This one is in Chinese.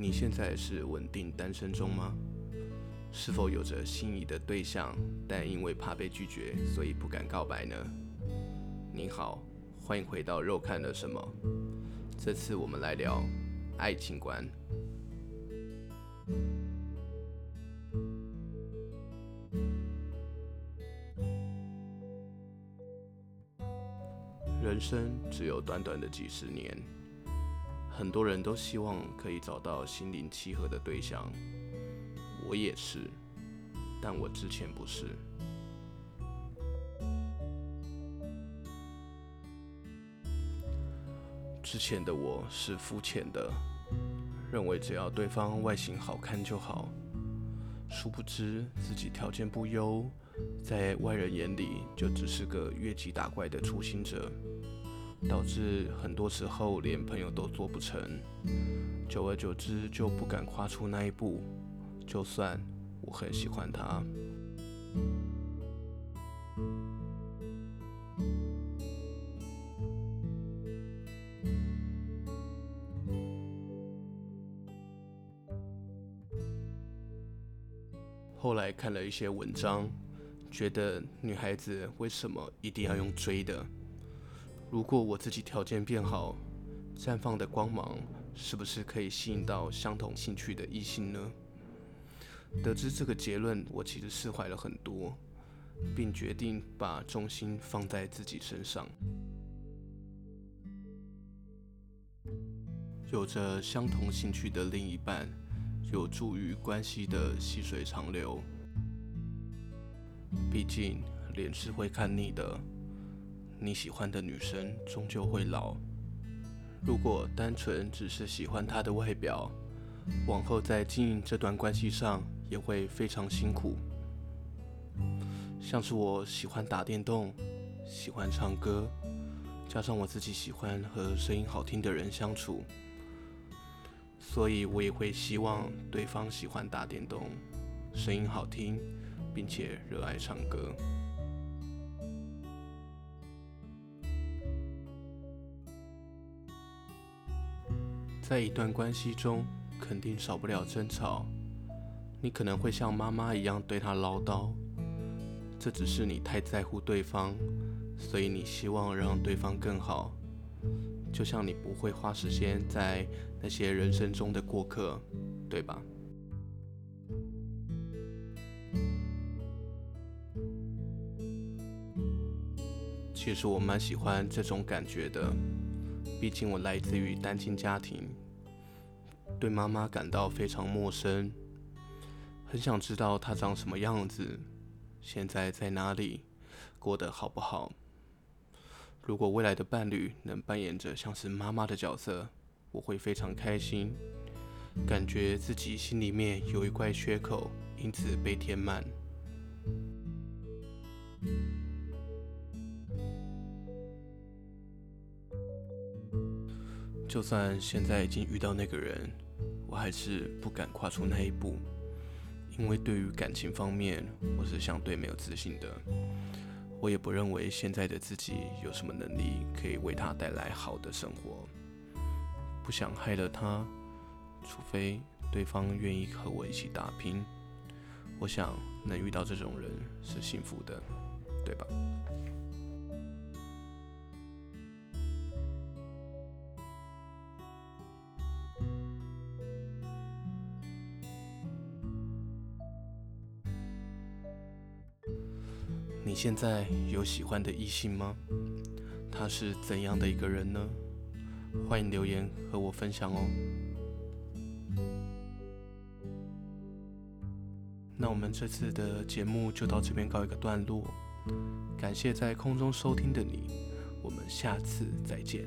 你现在是稳定单身中吗？是否有着心仪的对象，但因为怕被拒绝，所以不敢告白呢？你好，欢迎回到肉看了什么。这次我们来聊爱情观。人生只有短短的几十年，很多人都希望可以找到心灵契合的对象。我也是，但我之前不是。之前的我是肤浅的，认为只要对方外形好看就好。殊不知自己条件不优，在外人眼里就只是个越级打怪的初心者。导致很多时候连朋友都做不成，久而久之就不敢跨出那一步。就算我很喜欢他，后来看了一些文章，觉得女孩子为什么一定要用追的？如果我自己条件变好，绽放的光芒是不是可以吸引到相同兴趣的异性呢？得知这个结论，我其实释怀了很多，并决定把重心放在自己身上。有着相同兴趣的另一半，有助于关系的细水长流。毕竟脸是会看腻的。你喜欢的女生终究会老。如果单纯只是喜欢她的外表，往后在经营这段关系上也会非常辛苦。像是我喜欢打电动，喜欢唱歌，加上我自己喜欢和声音好听的人相处，所以我也会希望对方喜欢打电动，声音好听，并且热爱唱歌。在一段关系中，肯定少不了争吵。你可能会像妈妈一样对他唠叨，这只是你太在乎对方，所以你希望让对方更好。就像你不会花时间在那些人生中的过客，对吧？其实我蛮喜欢这种感觉的。毕竟我来自于单亲家庭，对妈妈感到非常陌生，很想知道她长什么样子，现在在哪里，过得好不好。如果未来的伴侣能扮演着像是妈妈的角色，我会非常开心，感觉自己心里面有一块缺口，因此被填满。就算现在已经遇到那个人，还是不敢跨出那一步，因为对于感情方面，我是相对没有自信的。我也不认为现在的自己有什么能力可以为他带来好的生活，不想害了他，除非对方愿意和我一起打拼。我想能遇到这种人是幸福的，对吧？你现在有喜欢的异性吗？他是怎样的一个人呢？欢迎留言和我分享哦。那我们这次的节目就到这边告一个段落，感谢在空中收听的你，我们下次再见。